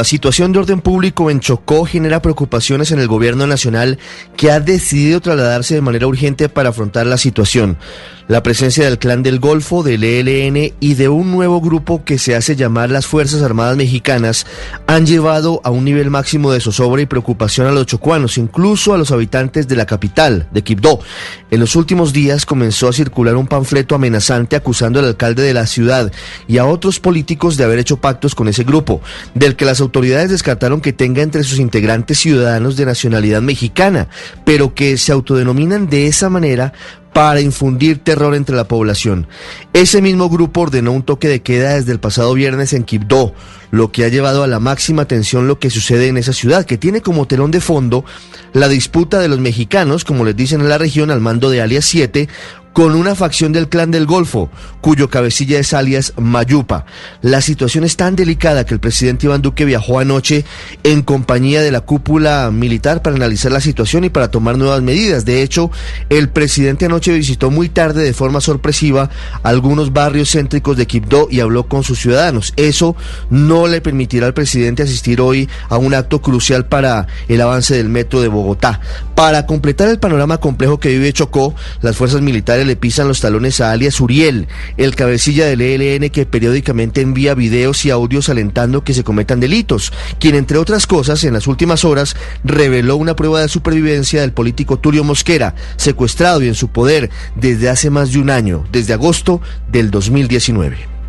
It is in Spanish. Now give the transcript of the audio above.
La situación de orden público en Chocó genera preocupaciones en el gobierno nacional que ha decidido trasladarse de manera urgente para afrontar la situación. La presencia del Clan del Golfo, del ELN y de un nuevo grupo que se hace llamar las Fuerzas Armadas Mexicanas han llevado a un nivel máximo de zozobra y preocupación a los chocuanos, incluso a los habitantes de la capital, de Quibdó. En los últimos días comenzó a circular un panfleto amenazante acusando al alcalde de la ciudad y a otros políticos de haber hecho pactos con ese grupo, del que las autoridades descartaron que tenga entre sus integrantes ciudadanos de nacionalidad mexicana, pero que se autodenominan de esa manera para infundir terror entre la población. Ese mismo grupo ordenó un toque de queda desde el pasado viernes en Quibdó, lo que ha llevado a la máxima atención lo que sucede en esa ciudad, que tiene como telón de fondo la disputa de los mexicanos, como les dicen en la región, al mando de alias 7, con una facción del clan del Golfo, cuyo cabecilla es alias Mayupa. La situación es tan delicada que el presidente Iván Duque viajó anoche en compañía de la cúpula militar para analizar la situación y para tomar nuevas medidas. De hecho, el presidente anoche visitó muy tarde de forma sorpresiva algunos barrios céntricos de Quibdó y habló con sus ciudadanos. Eso no le permitirá al presidente asistir hoy a un acto crucial para el avance del metro de Bogotá. Para completar el panorama complejo que vive Chocó, las fuerzas militares le pisan los talones a alias Uriel, el cabecilla del ELN que periódicamente envía videos y audios alentando que se cometan delitos, quien entre otras cosas en las últimas horas reveló una prueba de supervivencia del político Tulio Mosquera, secuestrado y en su poder desde hace más de un año, desde agosto del 2019.